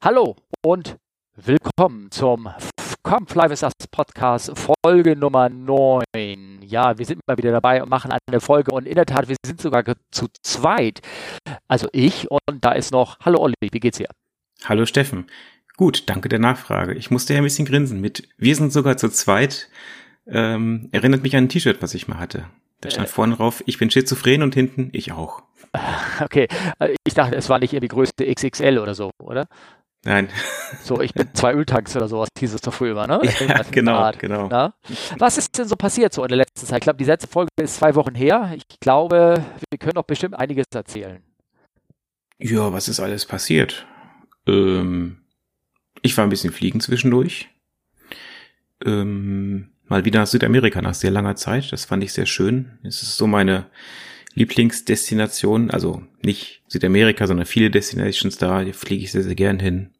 Hallo und willkommen zum Come Fly With Us Podcast Folge Nummer 9. Ja, wir sind mal wieder dabei und machen eine Folge und in der Tat, wir sind sogar zu zweit. Also ich und da ist noch, hallo Olli, wie geht's dir? Hallo Steffen. Gut, danke der Nachfrage. Ich musste ja ein bisschen grinsen mit, wir sind sogar zu zweit. Ähm, erinnert mich an ein T-Shirt, was ich mal hatte. Da stand äh, vorne drauf, ich bin schizophren und hinten, ich auch. Okay, äh, ich dachte, es war nicht die größte XXL oder so, oder? Nein. So, ich bin zwei Öltanks oder sowas, hieß es doch früher immer, ne? Ja, genau, Art, genau. Na? Was ist denn so passiert so in der letzten Zeit? Ich glaube, die letzte Folge ist zwei Wochen her. Ich glaube, wir können doch bestimmt einiges erzählen. Ja, was ist alles passiert? Ähm, ich war ein bisschen fliegen zwischendurch. Ähm, mal wieder nach Südamerika nach sehr langer Zeit. Das fand ich sehr schön. Es ist so meine Lieblingsdestination. Also nicht Südamerika, sondern viele Destinations da. Hier fliege ich sehr, sehr gern hin.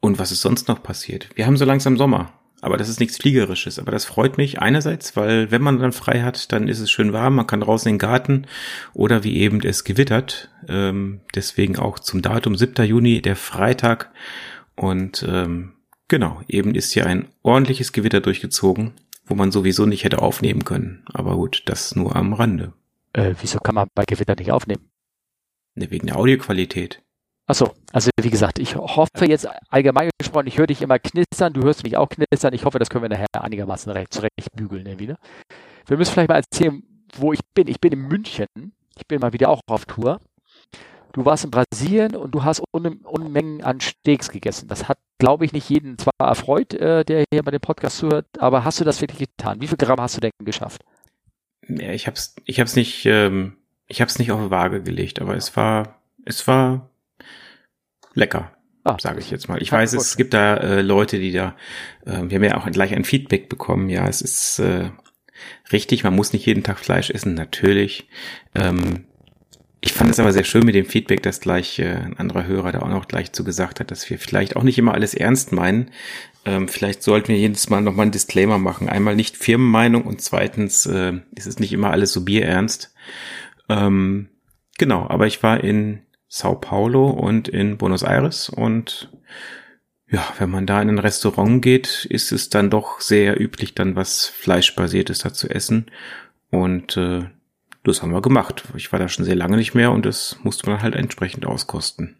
Und was ist sonst noch passiert? Wir haben so langsam Sommer, aber das ist nichts Fliegerisches. Aber das freut mich einerseits, weil wenn man dann frei hat, dann ist es schön warm, man kann draußen in den Garten oder wie eben es gewittert. Ähm, deswegen auch zum Datum 7. Juni, der Freitag. Und ähm, genau, eben ist hier ein ordentliches Gewitter durchgezogen, wo man sowieso nicht hätte aufnehmen können. Aber gut, das nur am Rande. Äh, wieso kann man bei Gewitter nicht aufnehmen? Ne, wegen der Audioqualität. Achso, also wie gesagt, ich hoffe jetzt allgemein gesprochen, ich höre dich immer knistern, du hörst mich auch knistern. Ich hoffe, das können wir nachher einigermaßen recht zurecht bügeln irgendwie. Ne? Wir müssen vielleicht mal erzählen, wo ich bin. Ich bin in München. Ich bin mal wieder auch auf Tour. Du warst in Brasilien und du hast Un Unmengen an Steaks gegessen. Das hat, glaube ich, nicht jeden zwar erfreut, äh, der hier bei dem Podcast zuhört, aber hast du das wirklich getan? Wie viel Gramm hast du denn geschafft? Ja, ich hab's, ich hab's nicht, ähm, ich hab's nicht auf die Waage gelegt, aber es war, es war lecker, ah, sage ich jetzt mal. Ich weiß, es gibt da äh, Leute, die da, äh, wir haben ja auch gleich ein Feedback bekommen. Ja, es ist äh, richtig, man muss nicht jeden Tag Fleisch essen, natürlich. Ähm, ich fand es aber sehr schön mit dem Feedback, dass gleich äh, ein anderer Hörer da auch noch gleich zu gesagt hat, dass wir vielleicht auch nicht immer alles ernst meinen. Ähm, vielleicht sollten wir jedes Mal nochmal einen Disclaimer machen. Einmal nicht Firmenmeinung und zweitens äh, ist es nicht immer alles so bierernst. Ähm, genau, aber ich war in Sao Paulo und in Buenos Aires und ja, wenn man da in ein Restaurant geht, ist es dann doch sehr üblich, dann was Fleischbasiertes da zu essen. Und äh, das haben wir gemacht. Ich war da schon sehr lange nicht mehr und das musste man halt entsprechend auskosten.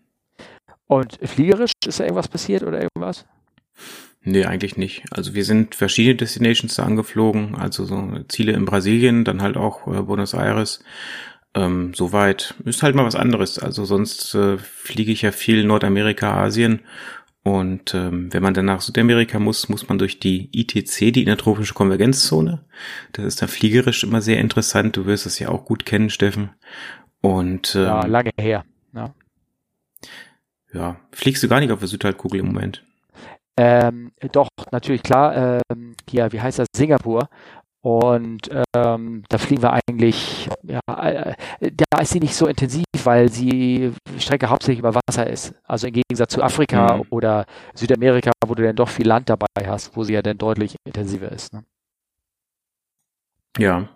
Und fliegerisch ist da irgendwas passiert oder irgendwas? Nee, eigentlich nicht. Also wir sind verschiedene Destinations da angeflogen, also so Ziele in Brasilien, dann halt auch äh, Buenos Aires ähm, soweit ist halt mal was anderes. Also sonst äh, fliege ich ja viel Nordamerika, Asien. Und ähm, wenn man dann nach Südamerika muss, muss man durch die ITC, die Intertropische Konvergenzzone. Das ist dann fliegerisch immer sehr interessant. Du wirst es ja auch gut kennen, Steffen. Und ähm, ja, lange her. Ja. ja, fliegst du gar nicht auf der Südhalbkugel im Moment? Ähm, doch, natürlich klar. Ähm, hier, wie heißt das? Singapur. Und ähm, da fliegen wir eigentlich, ja, äh, da ist sie nicht so intensiv, weil sie Strecke hauptsächlich über Wasser ist. Also im Gegensatz zu Afrika mhm. oder Südamerika, wo du dann doch viel Land dabei hast, wo sie ja dann deutlich intensiver ist. Ne? Ja.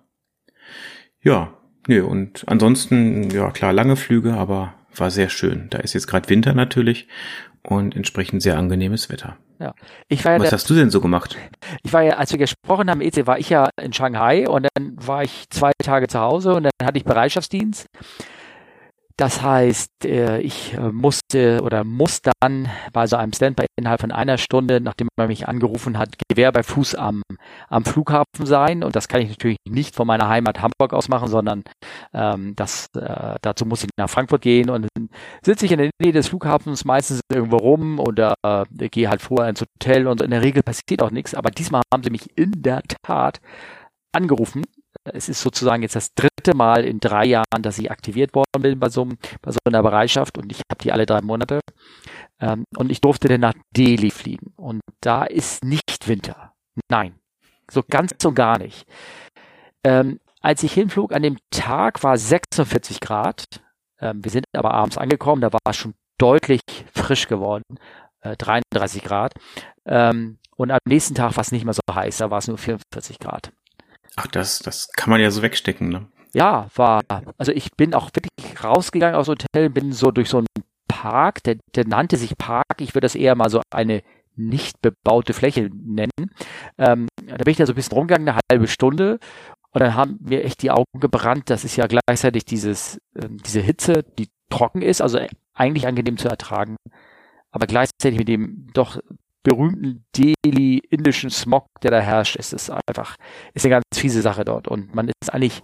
Ja, nö, und ansonsten, ja klar, lange Flüge, aber war sehr schön. Da ist jetzt gerade Winter natürlich und entsprechend sehr angenehmes Wetter. Ja. Ich war ja Was der, hast du denn so gemacht? Ich war ja, als wir gesprochen haben, EC, war ich ja in Shanghai und dann war ich zwei Tage zu Hause und dann hatte ich Bereitschaftsdienst. Das heißt, äh, ich äh, musste oder muss dann bei so einem Standby innerhalb von einer Stunde, nachdem man mich angerufen hat, Gewehr bei Fuß am, am Flughafen sein. Und das kann ich natürlich nicht von meiner Heimat Hamburg aus machen, sondern ähm, das, äh, dazu muss ich nach Frankfurt gehen und sitze ich in der Nähe des Flughafens meistens irgendwo rum oder äh, gehe halt vorher ins Hotel und in der Regel passiert auch nichts. Aber diesmal haben sie mich in der Tat angerufen es ist sozusagen jetzt das dritte Mal in drei Jahren, dass ich aktiviert worden bin bei so, bei so einer Bereitschaft und ich habe die alle drei Monate. Ähm, und ich durfte dann nach Delhi fliegen. Und da ist nicht Winter. Nein. So ganz und gar nicht. Ähm, als ich hinflog, an dem Tag war 46 Grad. Ähm, wir sind aber abends angekommen, da war es schon deutlich frisch geworden. Äh, 33 Grad. Ähm, und am nächsten Tag war es nicht mehr so heiß, da war es nur 44 Grad. Ach, das, das kann man ja so wegstecken, ne? Ja, war. Also ich bin auch wirklich rausgegangen aus dem Hotel, bin so durch so ein Park, der, der nannte sich Park, ich würde das eher mal so eine nicht bebaute Fläche nennen. Ähm, da bin ich da so ein bisschen rumgegangen, eine halbe Stunde und dann haben mir echt die Augen gebrannt. Das ist ja gleichzeitig dieses, äh, diese Hitze, die trocken ist, also eigentlich angenehm zu ertragen, aber gleichzeitig mit dem doch berühmten Delhi indischen Smog, der da herrscht, ist es einfach, ist eine ganz fiese Sache dort. Und man ist eigentlich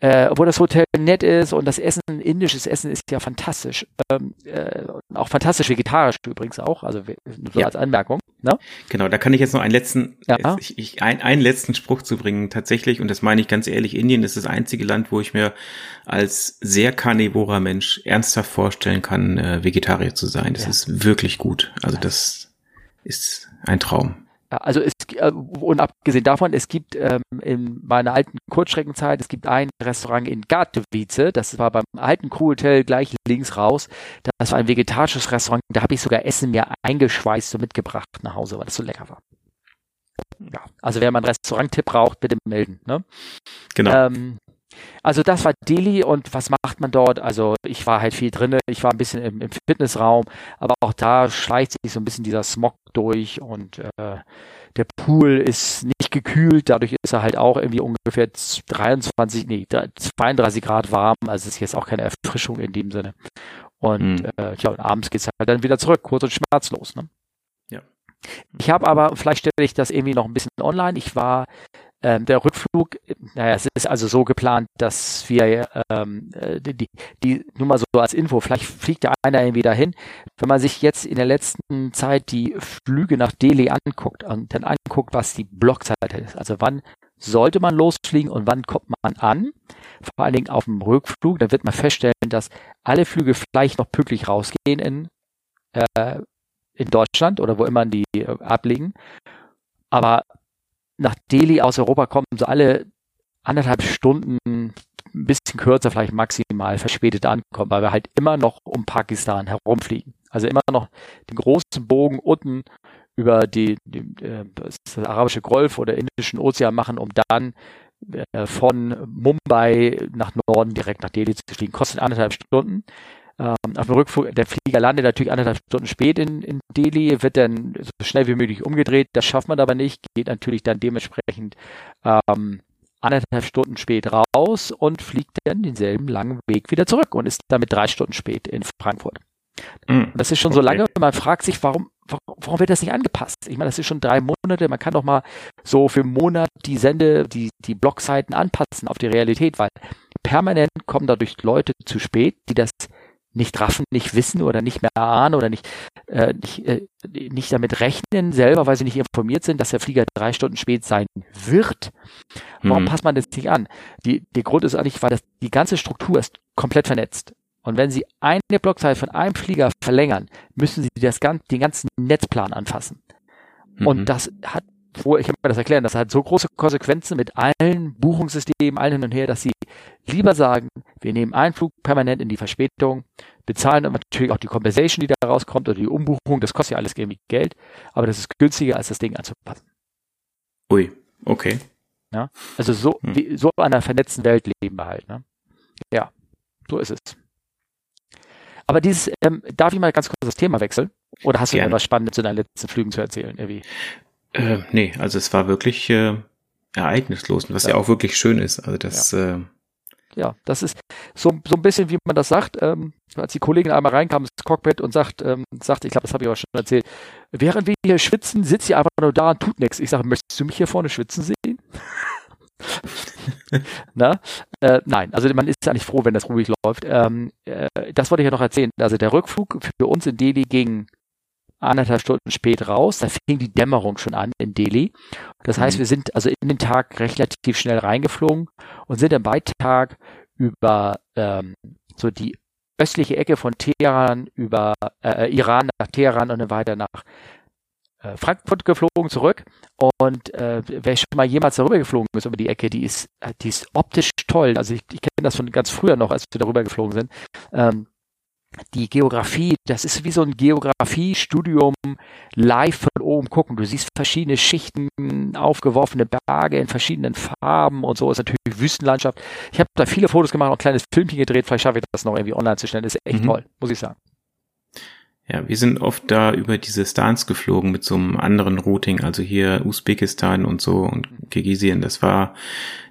äh, obwohl das Hotel nett ist und das Essen, indisches Essen ist ja fantastisch. Ähm, äh, auch fantastisch vegetarisch übrigens auch, also so ja. als Anmerkung. Ne? Genau, da kann ich jetzt noch einen letzten, ja. ich, ich, ein, einen letzten Spruch zu bringen. Tatsächlich, und das meine ich ganz ehrlich, Indien ist das einzige Land, wo ich mir als sehr karnivorer Mensch ernsthaft vorstellen kann, äh, Vegetarier zu sein. Das ja. ist wirklich gut. Also das ist ein Traum. Also es äh, und abgesehen davon, es gibt ähm, in meiner alten Kurzstreckenzeit, es gibt ein Restaurant in Gatowice, das war beim alten Crew-Hotel gleich links raus. Das war ein vegetarisches Restaurant, da habe ich sogar Essen mir eingeschweißt und mitgebracht nach Hause, weil das so lecker war. Ja, also wer mal einen Restaurant-Tipp braucht, bitte melden. Ne? Genau. Ähm, also das war Delhi und was macht man dort? Also ich war halt viel drinne, ich war ein bisschen im, im Fitnessraum, aber auch da schleicht sich so ein bisschen dieser Smog durch und äh, der Pool ist nicht gekühlt, dadurch ist er halt auch irgendwie ungefähr 23, nee, 32 Grad warm, also ist jetzt auch keine Erfrischung in dem Sinne. Und mhm. äh, ja, und abends geht's halt dann wieder zurück, kurz und schmerzlos. Ne? Ja. Ich habe aber, vielleicht stelle ich das irgendwie noch ein bisschen online. Ich war ähm, der Rückflug, naja, es ist also so geplant, dass wir ähm, äh, die, die, nur mal so als Info, vielleicht fliegt der einer irgendwie dahin. Wenn man sich jetzt in der letzten Zeit die Flüge nach Delhi anguckt und dann anguckt, was die Blockzeit ist, also wann sollte man losfliegen und wann kommt man an, vor allen Dingen auf dem Rückflug, dann wird man feststellen, dass alle Flüge vielleicht noch pünktlich rausgehen in, äh, in Deutschland oder wo immer die äh, ablegen. Aber nach Delhi aus Europa kommen so alle anderthalb Stunden, ein bisschen kürzer vielleicht maximal verspätet ankommen, weil wir halt immer noch um Pakistan herumfliegen. Also immer noch den großen Bogen unten über die, die äh, das arabische Golf oder Indischen Ozean machen, um dann äh, von Mumbai nach Norden direkt nach Delhi zu fliegen. Kostet anderthalb Stunden. Ähm, auf dem Rückflug, der Flieger landet natürlich anderthalb Stunden spät in, in Delhi, wird dann so schnell wie möglich umgedreht. Das schafft man aber nicht, geht natürlich dann dementsprechend ähm, anderthalb Stunden spät raus und fliegt dann denselben langen Weg wieder zurück und ist damit drei Stunden spät in Frankfurt. Mm, das ist schon okay. so lange, man fragt sich, warum, warum wird das nicht angepasst? Ich meine, das ist schon drei Monate, man kann doch mal so für einen Monat die Sende, die, die Blockzeiten anpassen auf die Realität, weil permanent kommen dadurch Leute zu spät, die das nicht raffen, nicht wissen oder nicht mehr ahnen oder nicht, äh, nicht, äh, nicht damit rechnen selber, weil sie nicht informiert sind, dass der Flieger drei Stunden spät sein wird. Warum hm. passt man das nicht an? Die, der Grund ist eigentlich, weil das, die ganze Struktur ist komplett vernetzt. Und wenn Sie eine Blockzeit von einem Flieger verlängern, müssen Sie das, den ganzen Netzplan anfassen. Mhm. Und das hat wo ich habe mir das erklären, das hat so große Konsequenzen mit allen Buchungssystemen, allen hin und her, dass sie lieber sagen, wir nehmen einen Flug permanent in die Verspätung, bezahlen natürlich auch die Compensation, die da rauskommt oder die Umbuchung, das kostet ja alles irgendwie Geld, aber das ist günstiger, als das Ding anzupassen. Ui, okay. Ja, also so, hm. wie, so einer vernetzten Welt leben wir halt. Ne? Ja, so ist es. Aber dieses, ähm, darf ich mal ganz kurz das Thema wechseln? Oder hast du Gerne. etwas Spannendes zu deinen letzten Flügen zu erzählen, irgendwie? Äh, nee, also es war wirklich äh, ereignislos, was ja. ja. auch wirklich schön ist. Also das. Ja. Äh, ja, das ist so, so ein bisschen, wie man das sagt, ähm, als die Kollegin einmal reinkam ins Cockpit und sagt, ähm, sagt, ich glaube, das habe ich auch schon erzählt, während wir hier schwitzen, sitzt sie einfach nur da und tut nichts. Ich sage, möchtest du mich hier vorne schwitzen sehen? Na? Äh, nein, also man ist eigentlich froh, wenn das ruhig läuft. Ähm, äh, das wollte ich ja noch erzählen. Also der Rückflug für uns in Delhi ging anderthalb Stunden spät raus. Da fing die Dämmerung schon an in Delhi. Das heißt, mhm. wir sind also in den Tag relativ schnell reingeflogen und sind am Beitag über ähm, so die östliche Ecke von Teheran über äh, Iran nach Teheran und dann weiter nach äh, Frankfurt geflogen zurück. Und äh, wer schon mal jemals darüber geflogen ist über die Ecke, die ist, äh, die ist optisch toll. Also ich, ich kenne das von ganz früher noch, als wir darüber geflogen sind. Ähm, die Geografie, das ist wie so ein Geografiestudium live von oben gucken. Du siehst verschiedene Schichten, aufgeworfene Berge in verschiedenen Farben und so ist natürlich Wüstenlandschaft. Ich habe da viele Fotos gemacht, und ein kleines Filmchen gedreht, vielleicht schaffe ich das noch irgendwie online zu stellen. Das ist echt mhm. toll, muss ich sagen. Ja, wir sind oft da über diese Stans geflogen mit so einem anderen Routing, also hier Usbekistan und so und Kirgisien. Das war,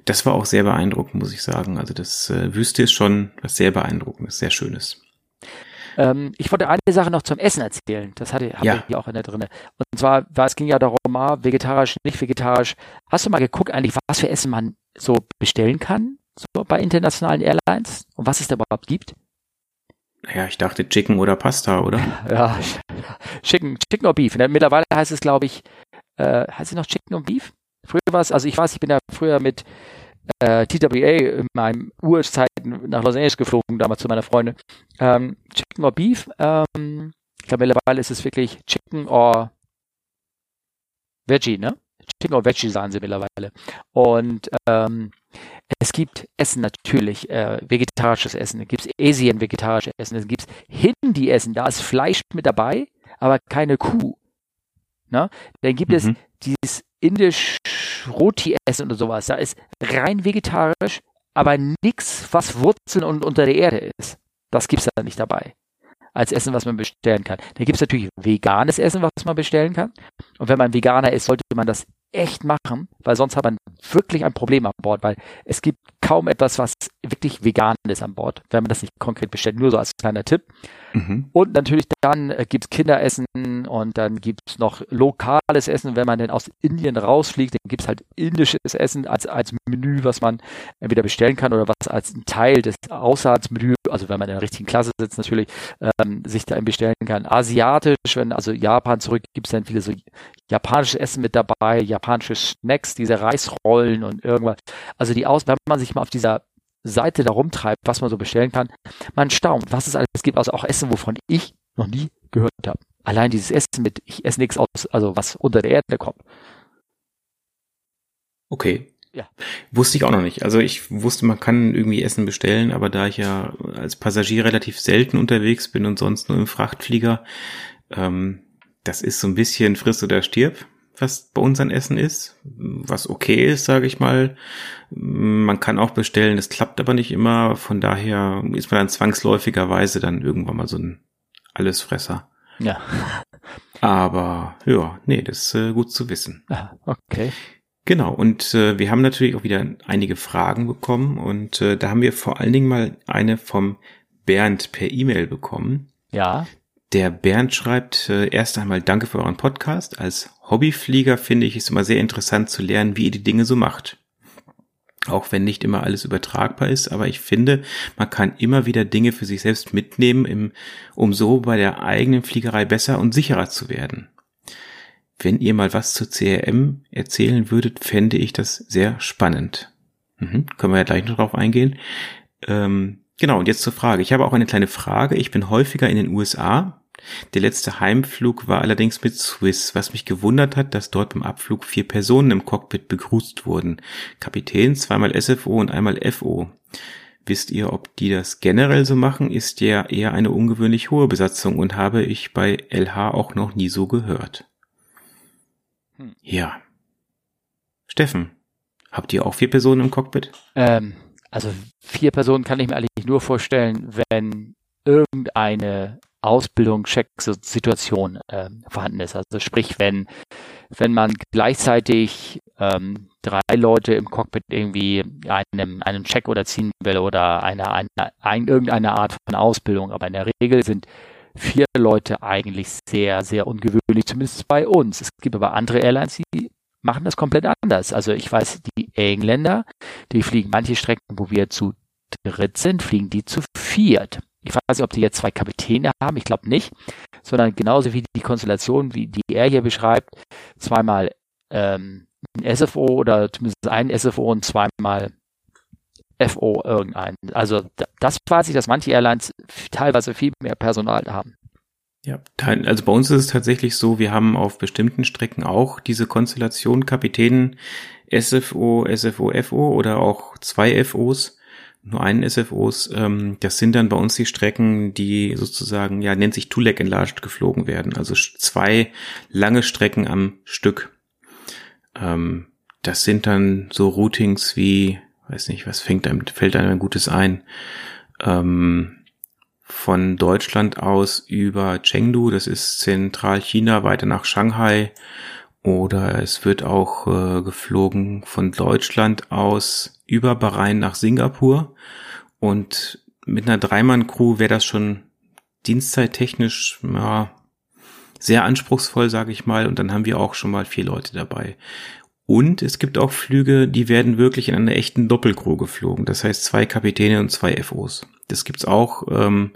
das war auch sehr beeindruckend, muss ich sagen. Also das äh, Wüste ist schon was sehr beeindruckendes, sehr schönes. Ähm, ich wollte eine Sache noch zum Essen erzählen. Das hatte habe ja. ich hier auch in der drinne. Und zwar, war, es ging ja darum, ah, vegetarisch, nicht vegetarisch. Hast du mal geguckt eigentlich, was für Essen man so bestellen kann, so bei internationalen Airlines und was es da überhaupt gibt? Ja, ich dachte Chicken oder Pasta, oder? Ja, Chicken, Chicken or Beef. Mittlerweile heißt es, glaube ich, äh, heißt es noch Chicken und Beef? Früher war es, also ich weiß, ich bin ja früher mit äh, TWA in meinem Nach Los Angeles geflogen, damals zu meiner Freundin. Ähm, Chicken or Beef. Ähm, ich glaube, mittlerweile ist es wirklich Chicken or Veggie, ne? Chicken or Veggie sagen sie mittlerweile. Und ähm, es gibt Essen natürlich, äh, vegetarisches Essen, es gibt Asien vegetarisches Essen, es gibt Hindi-Essen, da ist Fleisch mit dabei, aber keine Kuh. Ne? Dann gibt mhm. es dieses indisch Roti-Essen oder sowas, da ist rein vegetarisch, aber nichts, was Wurzeln und unter der Erde ist. Das gibt es da nicht dabei. Als Essen, was man bestellen kann. Da gibt es natürlich veganes Essen, was man bestellen kann. Und wenn man Veganer ist, sollte man das echt machen, weil sonst hat man wirklich ein Problem an Bord, weil es gibt kaum etwas, was wirklich vegan ist an Bord, wenn man das nicht konkret bestellt. Nur so als kleiner Tipp. Mhm. Und natürlich dann äh, gibt's Kinderessen und dann gibt's noch lokales Essen. Wenn man denn aus Indien rausfliegt, dann gibt's halt indisches Essen als, als Menü, was man entweder bestellen kann oder was als Teil des Aussatzmenü, also wenn man in der richtigen Klasse sitzt, natürlich ähm, sich da bestellen kann. Asiatisch, wenn also Japan zurück, gibt's dann viele so japanisches Essen mit dabei, japanische Snacks, diese Reisrollen und irgendwas. Also die Aus, wenn man sich mal auf dieser Seite da rumtreibt, was man so bestellen kann, man staunt, was es alles gibt. Also auch Essen, wovon ich noch nie gehört habe. Allein dieses Essen mit, ich esse nichts aus, also was unter der Erde kommt. Okay. Ja. Wusste ich auch noch nicht. Also ich wusste, man kann irgendwie Essen bestellen, aber da ich ja als Passagier relativ selten unterwegs bin und sonst nur im Frachtflieger, ähm, das ist so ein bisschen friss oder stirb was bei uns an Essen ist, was okay ist, sage ich mal. Man kann auch bestellen, das klappt aber nicht immer. Von daher ist man dann zwangsläufigerweise dann irgendwann mal so ein Allesfresser. Ja. Aber ja, nee, das ist äh, gut zu wissen. Ah, okay. Genau, und äh, wir haben natürlich auch wieder einige Fragen bekommen und äh, da haben wir vor allen Dingen mal eine vom Bernd per E-Mail bekommen. Ja. Der Bernd schreibt äh, erst einmal Danke für euren Podcast. Als Hobbyflieger finde ich es immer sehr interessant zu lernen, wie ihr die Dinge so macht. Auch wenn nicht immer alles übertragbar ist, aber ich finde, man kann immer wieder Dinge für sich selbst mitnehmen, um so bei der eigenen Fliegerei besser und sicherer zu werden. Wenn ihr mal was zu CRM erzählen würdet, fände ich das sehr spannend. Mhm, können wir ja gleich noch drauf eingehen. Ähm, genau, und jetzt zur Frage. Ich habe auch eine kleine Frage. Ich bin häufiger in den USA, der letzte Heimflug war allerdings mit Swiss, was mich gewundert hat, dass dort beim Abflug vier Personen im Cockpit begrüßt wurden. Kapitän, zweimal SFO und einmal FO. Wisst ihr, ob die das generell so machen? Ist ja eher eine ungewöhnlich hohe Besatzung und habe ich bei LH auch noch nie so gehört. Hm. Ja. Steffen, habt ihr auch vier Personen im Cockpit? Ähm, also vier Personen kann ich mir eigentlich nur vorstellen, wenn irgendeine Ausbildung, Check-Situation äh, vorhanden ist. Also sprich, wenn, wenn man gleichzeitig ähm, drei Leute im Cockpit irgendwie einem, einem Check oder ziehen will oder eine, eine, ein, irgendeine Art von Ausbildung, aber in der Regel sind vier Leute eigentlich sehr, sehr ungewöhnlich, zumindest bei uns. Es gibt aber andere Airlines, die machen das komplett anders. Also ich weiß, die Engländer, die fliegen manche Strecken, wo wir zu dritt sind, fliegen die zu viert. Ich weiß nicht, ob die jetzt zwei Kapitäne haben, ich glaube nicht, sondern genauso wie die Konstellation, wie die er hier beschreibt, zweimal ähm, ein SFO oder zumindest ein SFO und zweimal FO irgendein. Also das weiß ich, dass manche Airlines teilweise viel mehr Personal haben. Ja, also bei uns ist es tatsächlich so, wir haben auf bestimmten Strecken auch diese Konstellation Kapitänen SFO, SFO, FO oder auch zwei FOs nur einen SFOs. Ähm, das sind dann bei uns die Strecken, die sozusagen, ja, nennt sich Two-Leg Enlarged geflogen werden. Also zwei lange Strecken am Stück. Ähm, das sind dann so Routings wie, weiß nicht, was fängt einem, fällt einem ein gutes ein? Ähm, von Deutschland aus über Chengdu, das ist Zentralchina, weiter nach Shanghai. Oder es wird auch äh, geflogen von Deutschland aus über Bahrain nach Singapur. Und mit einer Dreimann-Crew wäre das schon dienstzeittechnisch ja, sehr anspruchsvoll, sage ich mal. Und dann haben wir auch schon mal vier Leute dabei. Und es gibt auch Flüge, die werden wirklich in einer echten Doppelcrew geflogen. Das heißt zwei Kapitäne und zwei FOs. Das gibt's auch. Ähm,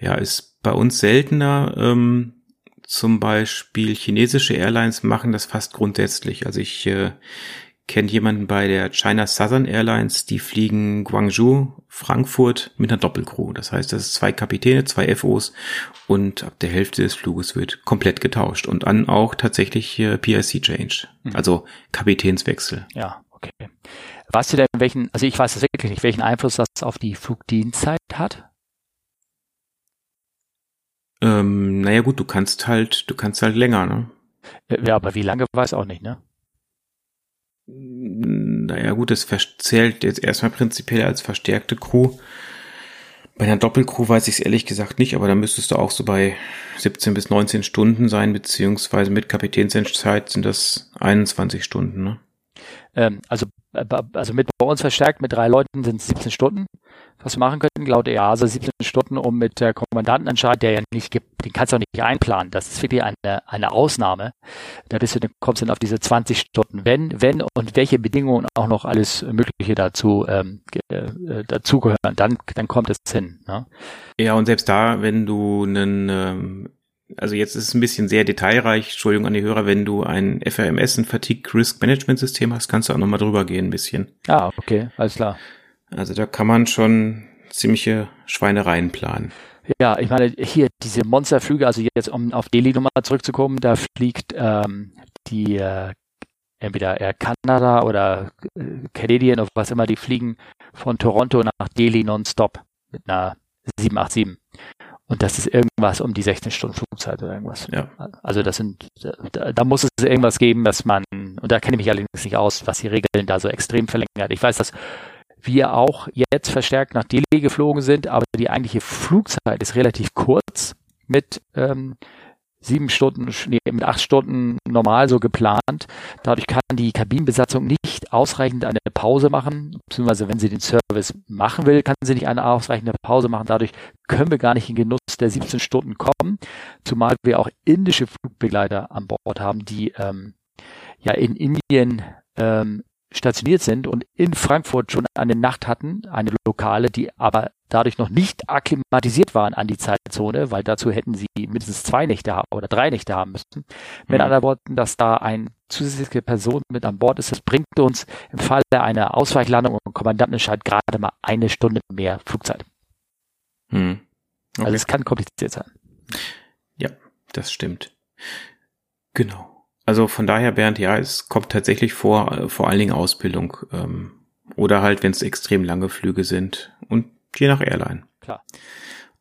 ja, ist bei uns seltener. Ähm, zum Beispiel chinesische Airlines machen das fast grundsätzlich. Also ich äh, kenne jemanden bei der China Southern Airlines, die fliegen Guangzhou, Frankfurt mit einer Doppelcrew. Das heißt, das ist zwei Kapitäne, zwei FOs und ab der Hälfte des Fluges wird komplett getauscht und dann auch tatsächlich äh, PIC Change, mhm. also Kapitänswechsel. Ja, okay. Weißt du denn, welchen, also ich weiß es wirklich nicht, welchen Einfluss das auf die Flugdienstzeit hat? Ähm, naja gut, du kannst halt, du kannst halt länger, ne? Ja, aber wie lange weiß auch nicht, ne? Naja gut, das zählt jetzt erstmal prinzipiell als verstärkte Crew. Bei einer Doppelcrew weiß ich es ehrlich gesagt nicht, aber da müsstest du auch so bei 17 bis 19 Stunden sein, beziehungsweise mit Kapitänsenszeit sind das 21 Stunden, ne? Ähm, also, äh, also mit bei uns verstärkt mit drei Leuten sind es 17 Stunden was wir machen könnten, laut EASA 17 Stunden, um mit der Kommandantenentscheid, der ja nicht gibt, den kannst du auch nicht einplanen. Das ist wirklich eine, eine Ausnahme. Da bist du, dann kommst du dann auf diese 20 Stunden. Wenn, wenn und welche Bedingungen auch noch alles Mögliche dazu, ähm, äh, dazugehören, dann, dann kommt es hin. Ne? Ja, und selbst da, wenn du einen, ähm, also jetzt ist es ein bisschen sehr detailreich, Entschuldigung an die Hörer, wenn du ein FRMS, ein Fatigue Risk Management System hast, kannst du auch nochmal drüber gehen ein bisschen. Ah, okay, alles klar. Also da kann man schon ziemliche Schweinereien planen. Ja, ich meine, hier diese Monsterflüge, also jetzt um auf Delhi nochmal zurückzukommen, da fliegt ähm, die äh, entweder Air Canada oder äh, Canadian oder was immer, die fliegen von Toronto nach Delhi nonstop mit einer 787. Und das ist irgendwas um die 16 Stunden Flugzeit oder irgendwas. Ja. Also das sind, da, da muss es irgendwas geben, dass man, und da kenne ich mich allerdings nicht aus, was die Regeln da so extrem verlängert. Ich weiß, dass wir auch jetzt verstärkt nach Delhi geflogen sind, aber die eigentliche Flugzeit ist relativ kurz mit ähm, sieben Stunden, nee, mit acht Stunden normal so geplant. Dadurch kann die Kabinenbesatzung nicht ausreichend eine Pause machen, beziehungsweise wenn sie den Service machen will, kann sie nicht eine ausreichende Pause machen. Dadurch können wir gar nicht in Genuss der 17 Stunden kommen, zumal wir auch indische Flugbegleiter an Bord haben, die ähm, ja in Indien ähm, stationiert sind und in Frankfurt schon eine Nacht hatten, eine Lokale, die aber dadurch noch nicht akklimatisiert waren an die Zeitzone, weil dazu hätten sie mindestens zwei Nächte haben oder drei Nächte haben müssen. Mit mhm. anderen Worten, dass da eine zusätzliche Person mit an Bord ist, das bringt uns im Falle einer Ausweichlandung und Kommandantenentscheid gerade mal eine Stunde mehr Flugzeit. Mhm. Okay. Also es kann kompliziert sein. Ja, das stimmt. Genau. Also von daher, Bernd, ja, es kommt tatsächlich vor, äh, vor allen Dingen Ausbildung. Ähm, oder halt, wenn es extrem lange Flüge sind. Und je nach Airline. Klar.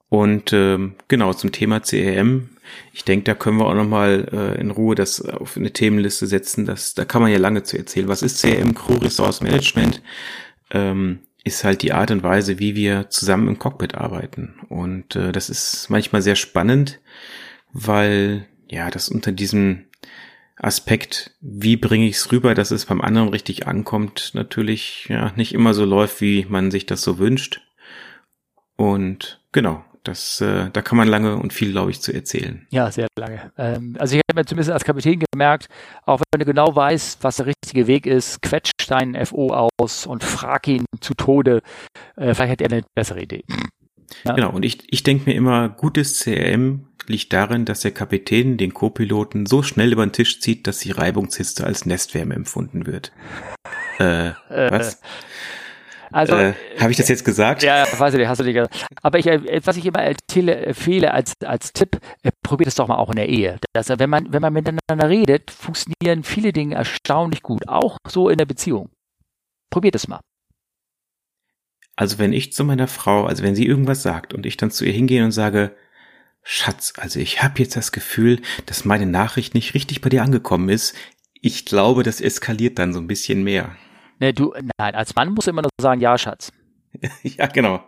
Und ähm, genau, zum Thema CRM, ich denke, da können wir auch nochmal äh, in Ruhe das auf eine Themenliste setzen. Das, da kann man ja lange zu erzählen. Was ist CRM, Crew Resource Management? Ähm, ist halt die Art und Weise, wie wir zusammen im Cockpit arbeiten. Und äh, das ist manchmal sehr spannend, weil ja, das unter diesem Aspekt, wie bringe ich es rüber, dass es beim anderen richtig ankommt, natürlich ja nicht immer so läuft, wie man sich das so wünscht. Und genau, das, äh, da kann man lange und viel, glaube ich, zu erzählen. Ja, sehr lange. Ähm, also ich habe mir zumindest als Kapitän gemerkt, auch wenn du genau weißt, was der richtige Weg ist, quetscht deinen FO aus und frag ihn zu Tode. Äh, vielleicht hat er eine bessere Idee. Ja. Genau, und ich, ich denke mir immer, gutes CRM liegt darin, dass der Kapitän den Co-Piloten so schnell über den Tisch zieht, dass die Reibungshitze als Nestwärme empfunden wird. Äh, äh was? Also, äh, habe ich das jetzt gesagt? Ja, weiß ich, hast du nicht gesagt. Aber ich, äh, was ich immer empfehle als, als Tipp, äh, probiert es doch mal auch in der Ehe. Dass, wenn man, wenn man miteinander redet, funktionieren viele Dinge erstaunlich gut. Auch so in der Beziehung. Probiert es mal. Also wenn ich zu meiner Frau, also wenn sie irgendwas sagt und ich dann zu ihr hingehe und sage, Schatz, also ich habe jetzt das Gefühl, dass meine Nachricht nicht richtig bei dir angekommen ist. Ich glaube, das eskaliert dann so ein bisschen mehr. Ne, du, nein, als Mann musst du immer nur sagen, ja, Schatz. ja, genau.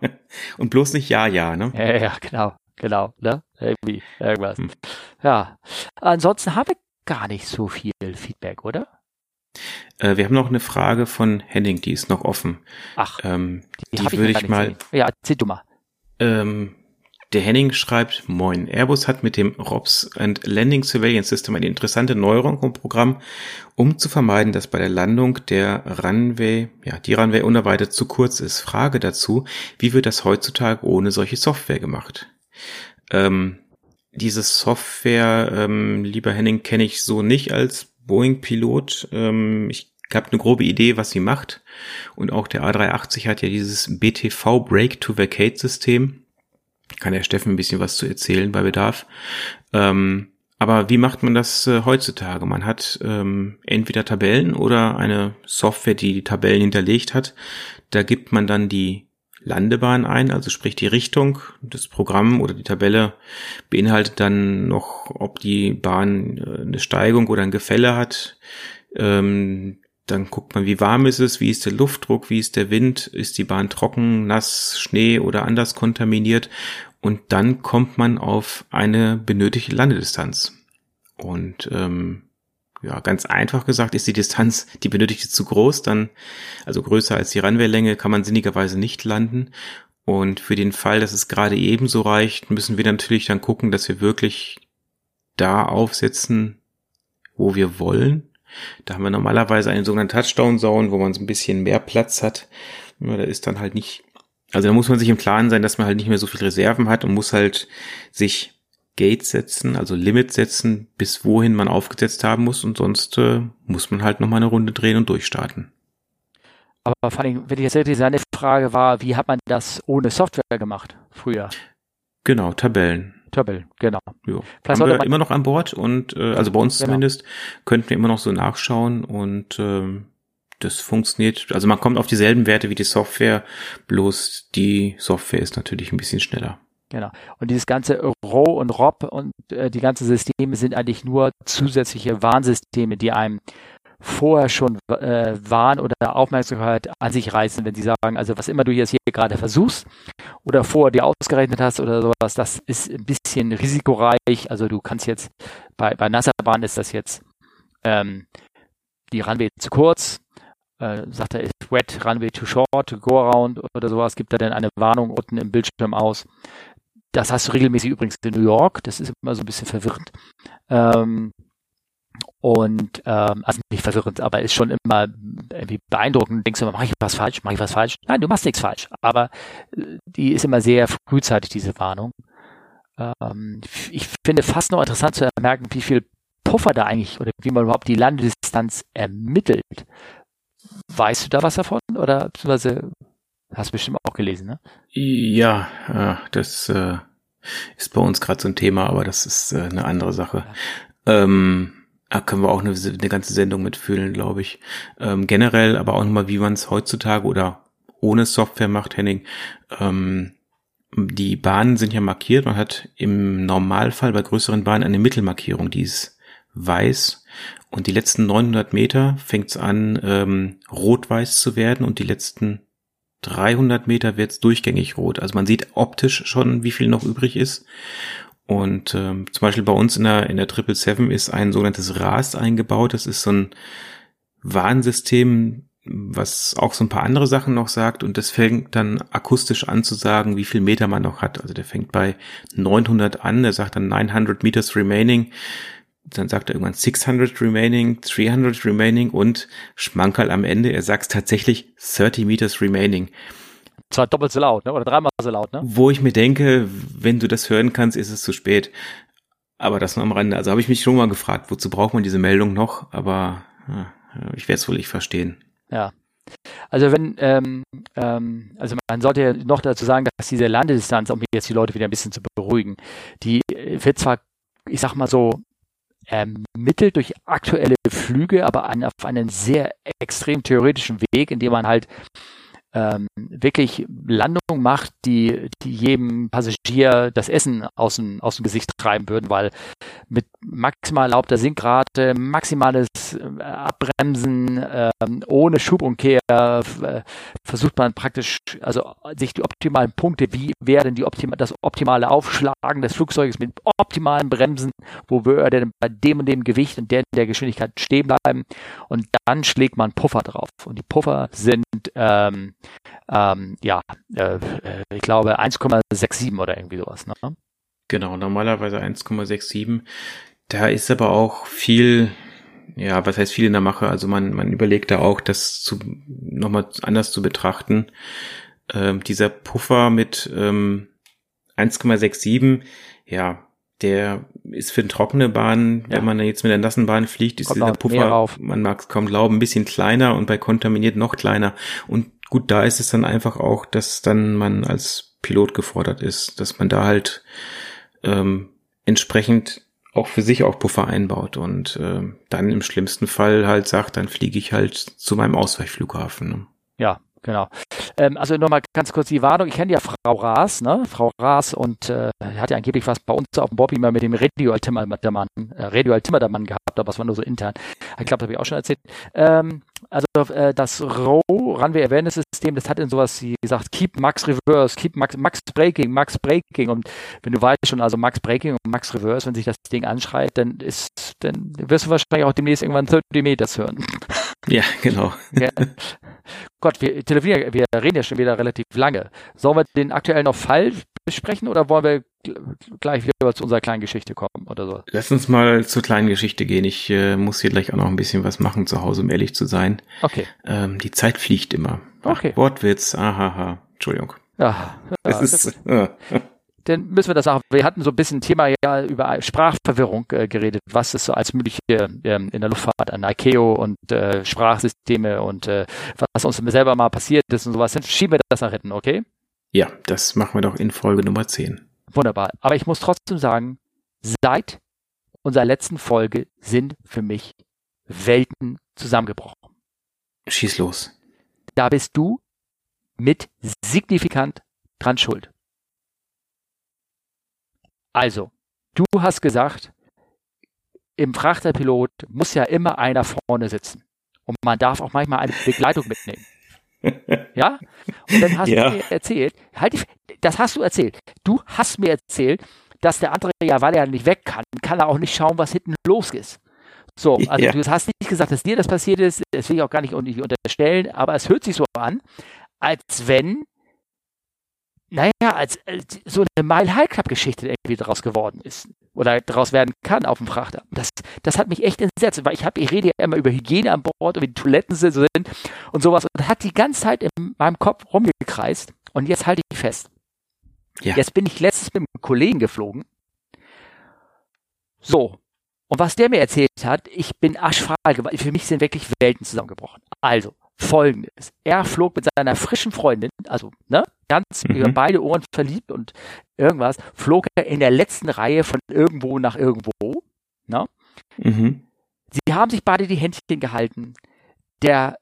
Und bloß nicht ja, ja, ne? Ja, ja, genau, genau, ne? Irgendwie, irgendwas. Hm. Ja. Ansonsten habe ich gar nicht so viel Feedback, oder? Äh, wir haben noch eine Frage von Henning, die ist noch offen. Ach, ähm, die, die würde ich mal. Ja, erzähl du mal. Ähm, der Henning schreibt, moin, Airbus hat mit dem ROPS and Landing Surveillance System eine interessante Neuerung im Programm, um zu vermeiden, dass bei der Landung der Runway, ja, die Runway unerwartet zu kurz ist. Frage dazu, wie wird das heutzutage ohne solche Software gemacht? Ähm, diese Software, ähm, lieber Henning, kenne ich so nicht als Boeing-Pilot. Ähm, ich habe eine grobe Idee, was sie macht. Und auch der A380 hat ja dieses BTV Break to Vacate System kann der Steffen ein bisschen was zu erzählen bei Bedarf. Ähm, aber wie macht man das äh, heutzutage? Man hat ähm, entweder Tabellen oder eine Software, die die Tabellen hinterlegt hat. Da gibt man dann die Landebahn ein, also sprich die Richtung. Das Programm oder die Tabelle beinhaltet dann noch, ob die Bahn äh, eine Steigung oder ein Gefälle hat. Ähm, dann guckt man, wie warm ist es, wie ist der Luftdruck, wie ist der Wind, ist die Bahn trocken, nass, Schnee oder anders kontaminiert. Und dann kommt man auf eine benötigte Landedistanz. Und ähm, ja, ganz einfach gesagt, ist die Distanz, die benötigte, zu groß, dann, also größer als die Runwaylänge, kann man sinnigerweise nicht landen. Und für den Fall, dass es gerade ebenso reicht, müssen wir natürlich dann gucken, dass wir wirklich da aufsetzen, wo wir wollen da haben wir normalerweise einen sogenannten Touchdown-Zone, wo man so ein bisschen mehr Platz hat. Ja, da ist dann halt nicht, also da muss man sich im Klaren sein, dass man halt nicht mehr so viel Reserven hat und muss halt sich Gates setzen, also Limit setzen, bis wohin man aufgesetzt haben muss und sonst äh, muss man halt nochmal eine Runde drehen und durchstarten. Aber vor allem, wenn ich jetzt richtig seine Frage war, wie hat man das ohne Software gemacht früher? Genau, Tabellen. Tabellen, genau. Jo. Vielleicht Haben wir immer noch an Bord und äh, also bei uns genau. zumindest könnten wir immer noch so nachschauen und ähm, das funktioniert. Also man kommt auf dieselben Werte wie die Software, bloß die Software ist natürlich ein bisschen schneller. Genau. Und dieses ganze RAW und ROB und äh, die ganzen Systeme sind eigentlich nur zusätzliche Warnsysteme, die einem vorher schon äh, Wahn oder Aufmerksamkeit an sich reißen, wenn sie sagen, also was immer du jetzt hier gerade versuchst oder vorher dir ausgerechnet hast oder sowas, das ist ein bisschen risikoreich. Also du kannst jetzt, bei, bei Nasserbahn ist das jetzt ähm, die Runway zu kurz, äh, sagt er, ist wet, Runway too short, go around oder sowas, gibt er dann eine Warnung unten im Bildschirm aus. Das hast du regelmäßig übrigens in New York, das ist immer so ein bisschen verwirrend. Ähm, und ähm, also nicht verwirrend, aber ist schon immer irgendwie beeindruckend. Denkst du immer, mache ich was falsch, mache ich was falsch? Nein, du machst nichts falsch. Aber äh, die ist immer sehr frühzeitig, diese Warnung. Ähm, ich finde fast noch interessant zu merken, wie viel Puffer da eigentlich oder wie man überhaupt die Landedistanz ermittelt. Weißt du da was davon? Oder beziehungsweise hast du bestimmt auch gelesen, ne? Ja, das äh, ist bei uns gerade so ein Thema, aber das ist äh, eine andere Sache. Ja. Ähm, da können wir auch eine, eine ganze Sendung mitfühlen, glaube ich. Ähm, generell, aber auch nochmal, wie man es heutzutage oder ohne Software macht, Henning. Ähm, die Bahnen sind ja markiert. Man hat im Normalfall bei größeren Bahnen eine Mittelmarkierung, die ist weiß. Und die letzten 900 Meter fängt es an, ähm, rot-weiß zu werden und die letzten 300 Meter wird es durchgängig rot. Also man sieht optisch schon, wie viel noch übrig ist. Und ähm, zum Beispiel bei uns in der, in der 777 ist ein sogenanntes RAS eingebaut. Das ist so ein Warnsystem, was auch so ein paar andere Sachen noch sagt. Und das fängt dann akustisch an zu sagen, wie viel Meter man noch hat. Also der fängt bei 900 an, der sagt dann 900 Meters remaining. Dann sagt er irgendwann 600 remaining, 300 remaining und Schmankerl am Ende, er sagt tatsächlich 30 Meters remaining zwar doppelt so laut, ne? Oder dreimal so laut, ne? Wo ich mir denke, wenn du das hören kannst, ist es zu spät. Aber das nur am Rande. Also habe ich mich schon mal gefragt, wozu braucht man diese Meldung noch? Aber ja, ich werde es wohl nicht verstehen. Ja. Also wenn, ähm, ähm, also man sollte ja noch dazu sagen, dass diese Landedistanz, um jetzt die Leute wieder ein bisschen zu beruhigen, die wird zwar, ich sag mal so, ermittelt durch aktuelle Flüge, aber an, auf einen sehr extrem theoretischen Weg, indem man halt ähm, wirklich Landung macht, die, die jedem Passagier das Essen aus dem, aus dem Gesicht treiben würden, weil mit maximal erlaubter Sinkrate, maximales äh, Abbremsen, äh, ohne Schubumkehr äh, versucht man praktisch, also sich die optimalen Punkte, wie wäre denn die optima das optimale Aufschlagen des Flugzeuges mit optimalen Bremsen, wo würde er denn bei dem und dem Gewicht und der, der Geschwindigkeit stehen bleiben und dann schlägt man Puffer drauf und die Puffer sind ähm, ähm, ja, äh, ich glaube 1,67 oder irgendwie sowas. Ne? Genau, normalerweise 1,67. Da ist aber auch viel, ja, was heißt viel in der Mache? Also man, man überlegt da auch, das zu, nochmal anders zu betrachten. Ähm, dieser Puffer mit ähm, 1,67, ja, der ist für eine trockene Bahn, ja. wenn man jetzt mit der nassen Bahn fliegt, ist dieser Puffer, man mag es kaum glauben, ein bisschen kleiner und bei kontaminiert noch kleiner. Und gut, da ist es dann einfach auch, dass dann man als Pilot gefordert ist, dass man da halt ähm, entsprechend auch für sich auch Puffer einbaut und äh, dann im schlimmsten Fall halt sagt, dann fliege ich halt zu meinem Ausweichflughafen. Ne? Ja, genau. Ähm, also nochmal ganz kurz die Warnung. Ich kenne ja Frau Raas, ne? Frau Raas und äh, hat ja angeblich was bei uns auf dem Bobby mal mit dem Radio Timmermann, äh, Radio Timmermann gehabt, aber es war nur so intern. Ich glaube, das habe ich auch schon erzählt. Ähm, also äh, das ROW, Runway Awareness System, das hat in sowas wie gesagt, keep Max Reverse, keep Max, Max Braking, Max Braking und wenn du weißt schon, also Max Braking und Max Reverse, wenn sich das Ding anschreit, dann ist, dann wirst du wahrscheinlich auch demnächst irgendwann 30 Meters hören. Ja, genau. Ja. Gott, wir telefonieren, wir reden ja schon wieder relativ lange. Sollen wir den aktuellen noch Fall besprechen oder wollen wir gleich wieder zu unserer kleinen Geschichte kommen oder so? Lass uns mal zur kleinen Geschichte gehen. Ich äh, muss hier gleich auch noch ein bisschen was machen zu Hause, um ehrlich zu sein. Okay. Ähm, die Zeit fliegt immer. Okay. Wortwitz, ahaha. Entschuldigung. Ja, ja es ist, äh, dann müssen wir das auch. Wir hatten so ein bisschen Thema ja über Sprachverwirrung äh, geredet, was es so als mögliche ähm, in der Luftfahrt an ICAO und äh, Sprachsysteme und äh, was uns selber mal passiert ist und sowas. Dann schieben wir das nach hinten, okay? Ja, das machen wir doch in Folge Nummer 10. Wunderbar. Aber ich muss trotzdem sagen, seit unserer letzten Folge sind für mich Welten zusammengebrochen. Schieß los. Da bist du mit signifikant dran schuld. Also, du hast gesagt, im Frachterpilot muss ja immer einer vorne sitzen. Und man darf auch manchmal eine Begleitung mitnehmen. ja? Und dann hast ja. du mir erzählt, halt, das hast du erzählt. Du hast mir erzählt, dass der andere ja, weil er nicht weg kann, kann er auch nicht schauen, was hinten los ist. So, also ja. du hast nicht gesagt, dass dir das passiert ist, das will ich auch gar nicht unterstellen, aber es hört sich so an, als wenn naja, als, als so eine Mile High Club Geschichte irgendwie daraus geworden ist oder daraus werden kann auf dem Frachter. Das, das hat mich echt entsetzt, weil ich habe, ich rede ja immer über Hygiene an Bord und wie die Toiletten sind und sowas und hat die ganze Zeit in meinem Kopf rumgekreist und jetzt halte ich fest. Ja. Jetzt bin ich letztens mit einem Kollegen geflogen. So. Und was der mir erzählt hat, ich bin aschfahl, für mich sind wirklich Welten zusammengebrochen. Also, folgendes. Er flog mit seiner frischen Freundin, also ne, ganz mhm. über beide Ohren verliebt und irgendwas, flog er in der letzten Reihe von irgendwo nach irgendwo. Ne? Mhm. Sie haben sich beide die Händchen gehalten. Der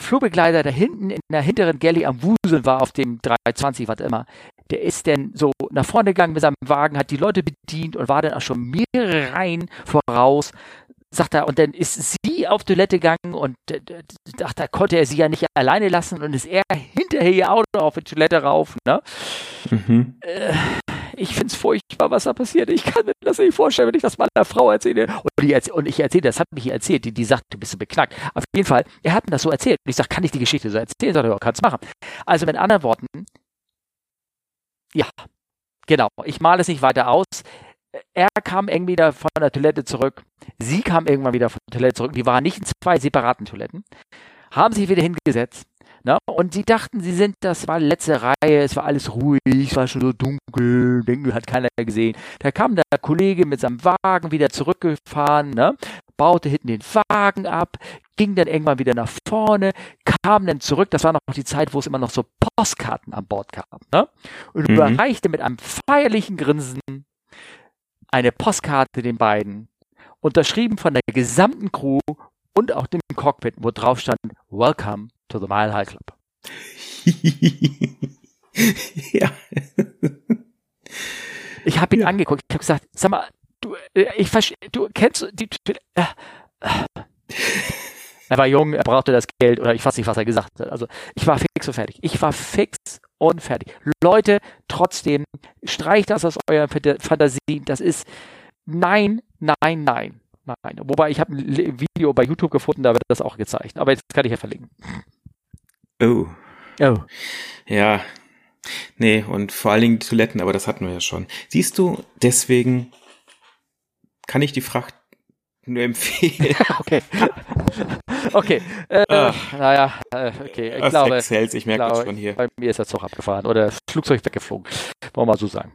Flugbegleiter, der hinten in der hinteren Galley am Wuseln war, auf dem 320, was immer, der ist denn so nach vorne gegangen mit seinem Wagen, hat die Leute bedient und war dann auch schon mehrere Reihen voraus, sagt er, und dann ist sie auf Toilette gegangen und äh, dachte, da konnte er sie ja nicht alleine lassen und ist er hinterher ihr Auto auf die Toilette rauf, ne? Mhm. Äh, ich find's furchtbar, was da passiert. Ich kann mir das nicht vorstellen, wenn ich das meiner Frau erzähle. Und, erzähl und ich erzähle, das hat mich erzählt, die, die sagt, du bist so beknackt. Auf jeden Fall, er hat mir das so erzählt. Und ich sage, kann ich die Geschichte so erzählen? Sagt er, ja, kannst machen. Also mit anderen Worten, ja, genau, ich male es nicht weiter aus er kam irgendwie wieder von der Toilette zurück. Sie kam irgendwann wieder von der Toilette zurück. Die waren nicht in zwei separaten Toiletten. Haben sich wieder hingesetzt. Ne? Und sie dachten, sie sind, das war die letzte Reihe, es war alles ruhig, es war schon so dunkel, denken, hat keiner gesehen. Da kam der Kollege mit seinem Wagen wieder zurückgefahren, ne? baute hinten den Wagen ab, ging dann irgendwann wieder nach vorne, kam dann zurück, das war noch die Zeit, wo es immer noch so Postkarten an Bord gab, ne? und mhm. überreichte mit einem feierlichen Grinsen eine Postkarte den beiden, unterschrieben von der gesamten Crew und auch dem Cockpit, wo drauf stand, Welcome to the Mile High Club. ja. Ich habe ihn ja. angeguckt, ich habe gesagt, sag mal, du, äh, ich verstehe, du kennst die, äh, er war jung, er brauchte das Geld oder ich weiß nicht, was er gesagt hat. Also ich war fix und fertig. Ich war fix und fertig. Leute, trotzdem, streicht das aus eurer Fantasie. Das ist nein, nein, nein. Nein. Wobei ich habe ein Video bei YouTube gefunden, da wird das auch gezeigt. Aber jetzt kann ich ja verlinken. Oh. Oh. Ja. Nee, und vor allen Dingen die Toiletten, aber das hatten wir ja schon. Siehst du, deswegen kann ich die Fracht nur empfehlen. okay. Okay. Äh, naja, äh, okay. Ich Was glaube, erzählst, ich merke das schon hier. Bei mir ist der Zug abgefahren oder das Flugzeug weggeflogen. Wollen wir mal so sagen.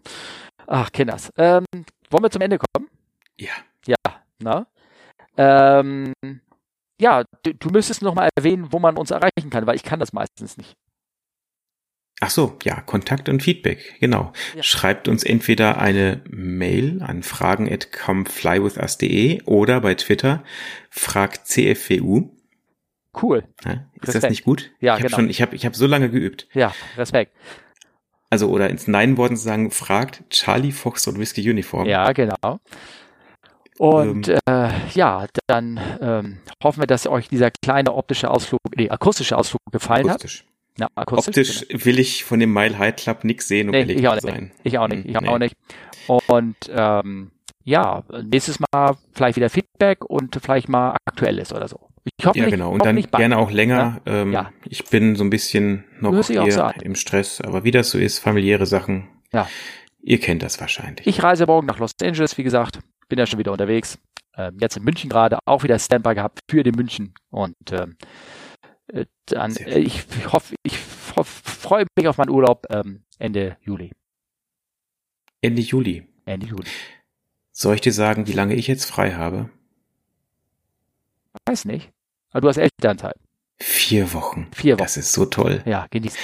Ach, Kinders. Ähm, wollen wir zum Ende kommen? Ja. Ja, na? Ähm, ja, du, du müsstest noch mal erwähnen, wo man uns erreichen kann, weil ich kann das meistens nicht. Ach so, ja, Kontakt und Feedback, genau. Ja. Schreibt uns entweder eine Mail an fragen at comeflywithus.de oder bei Twitter fragt CFWU. Cool. Ja, ist Respekt. das nicht gut? Ja, ich hab genau. Schon, ich habe ich hab so lange geübt. Ja, Respekt. Also, oder ins Nein-Worten sagen, fragt Charlie Fox und Whiskey Uniform. Ja, genau. Und ähm, äh, ja, dann ähm, hoffen wir, dass euch dieser kleine optische Ausflug, nee, akustische Ausflug gefallen akustisch. hat. Ja. Optisch genau. will ich von dem Mile High Club nichts sehen, um nee, ehrlich zu sein. Ich auch nicht. Ich nee. auch nicht. Und ähm, ja, nächstes Mal vielleicht wieder Feedback und vielleicht mal aktuelles oder so. Ich hoffe ja, nicht, genau. Und dann gerne auch länger. Ja? Ähm, ja. Ich bin so ein bisschen noch hier so im Stress, aber wie das so ist, familiäre Sachen. Ja. Ihr kennt das wahrscheinlich. Ich reise morgen nach Los Angeles, wie gesagt. Bin ja schon wieder unterwegs. Ähm, jetzt in München gerade auch wieder Standby gehabt für den München. Und ähm, äh, dann, äh, ich hoffe, ich freue mich auf meinen Urlaub ähm, Ende Juli. Ende Juli. Ende Juli. Soll ich dir sagen, wie lange ich jetzt frei habe? Weiß nicht. Aber du hast Elternzeit. Vier Wochen. Vier Wochen. Das ist so toll. Ja, genieß.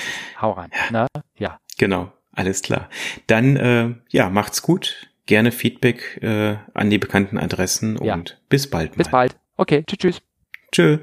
Hau rein. Ja. Na? ja. Genau. Alles klar. Dann, äh, ja, macht's gut. Gerne Feedback äh, an die bekannten Adressen und ja. bis bald. Mal. Bis bald. Okay. Tschüss. Tschüss. Tschö.